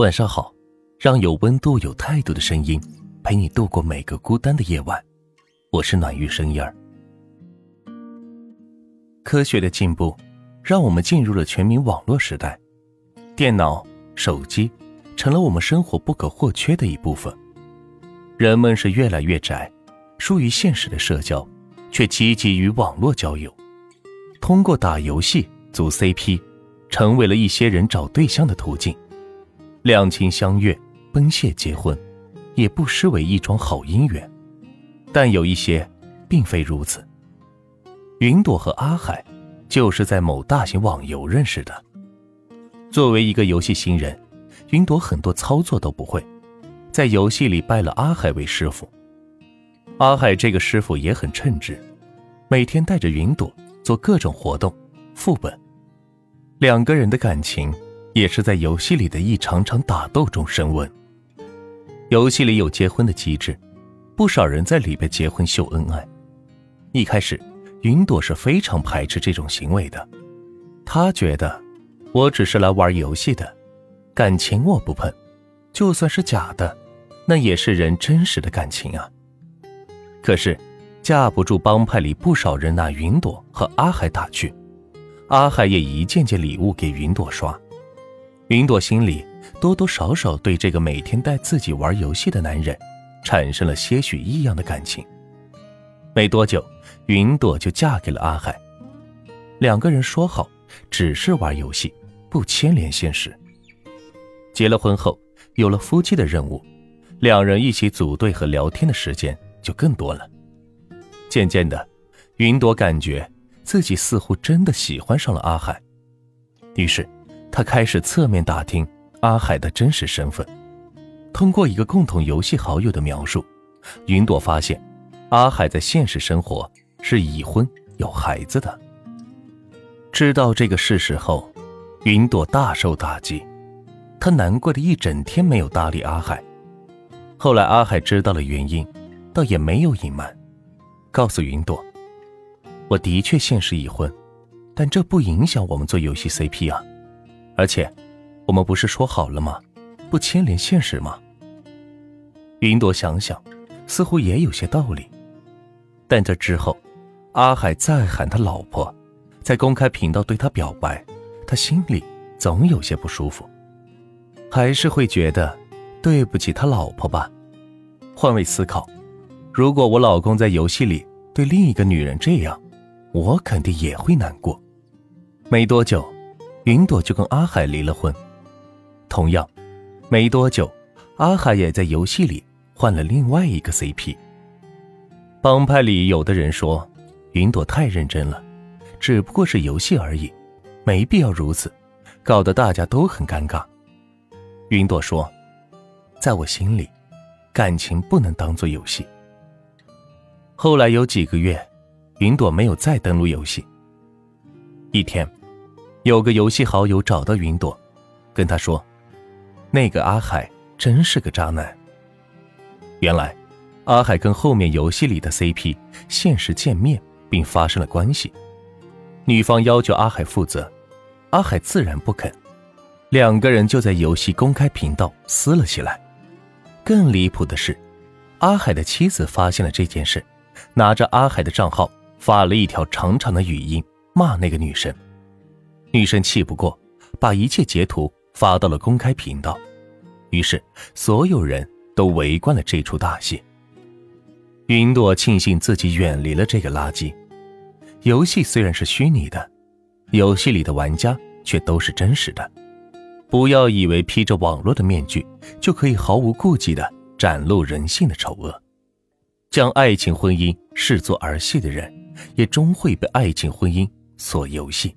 晚上好，让有温度、有态度的声音陪你度过每个孤单的夜晚。我是暖玉声音儿。科学的进步，让我们进入了全民网络时代，电脑、手机成了我们生活不可或缺的一部分。人们是越来越宅，疏于现实的社交，却积极于网络交友，通过打游戏组 CP，成为了一些人找对象的途径。两情相悦，奔现结婚，也不失为一桩好姻缘。但有一些并非如此。云朵和阿海就是在某大型网游认识的。作为一个游戏新人，云朵很多操作都不会，在游戏里拜了阿海为师傅。阿海这个师傅也很称职，每天带着云朵做各种活动、副本。两个人的感情。也是在游戏里的一场场打斗中升温。游戏里有结婚的机制，不少人在里边结婚秀恩爱。一开始，云朵是非常排斥这种行为的。他觉得，我只是来玩游戏的，感情我不碰，就算是假的，那也是人真实的感情啊。可是，架不住帮派里不少人拿云朵和阿海打趣，阿海也一件件礼物给云朵刷。云朵心里多多少少对这个每天带自己玩游戏的男人产生了些许异样的感情。没多久，云朵就嫁给了阿海。两个人说好，只是玩游戏，不牵连现实。结了婚后，有了夫妻的任务，两人一起组队和聊天的时间就更多了。渐渐的，云朵感觉自己似乎真的喜欢上了阿海，于是。他开始侧面打听阿海的真实身份，通过一个共同游戏好友的描述，云朵发现阿海在现实生活是已婚有孩子的。知道这个事实后，云朵大受打击，她难过的一整天没有搭理阿海。后来阿海知道了原因，倒也没有隐瞒，告诉云朵：“我的确现实已婚，但这不影响我们做游戏 CP 啊。”而且，我们不是说好了吗？不牵连现实吗？云朵想想，似乎也有些道理。但这之后，阿海再喊他老婆，在公开频道对他表白，他心里总有些不舒服，还是会觉得对不起他老婆吧。换位思考，如果我老公在游戏里对另一个女人这样，我肯定也会难过。没多久。云朵就跟阿海离了婚，同样，没多久，阿海也在游戏里换了另外一个 CP。帮派里有的人说，云朵太认真了，只不过是游戏而已，没必要如此，搞得大家都很尴尬。云朵说，在我心里，感情不能当做游戏。后来有几个月，云朵没有再登录游戏。一天。有个游戏好友找到云朵，跟他说：“那个阿海真是个渣男。”原来，阿海跟后面游戏里的 CP 现实见面并发生了关系，女方要求阿海负责，阿海自然不肯，两个人就在游戏公开频道撕了起来。更离谱的是，阿海的妻子发现了这件事，拿着阿海的账号发了一条长长的语音骂那个女生。女生气不过，把一切截图发到了公开频道，于是所有人都围观了这出大戏。云朵庆幸自己远离了这个垃圾。游戏虽然是虚拟的，游戏里的玩家却都是真实的。不要以为披着网络的面具就可以毫无顾忌地展露人性的丑恶，将爱情婚姻视作儿戏的人，也终会被爱情婚姻所游戏。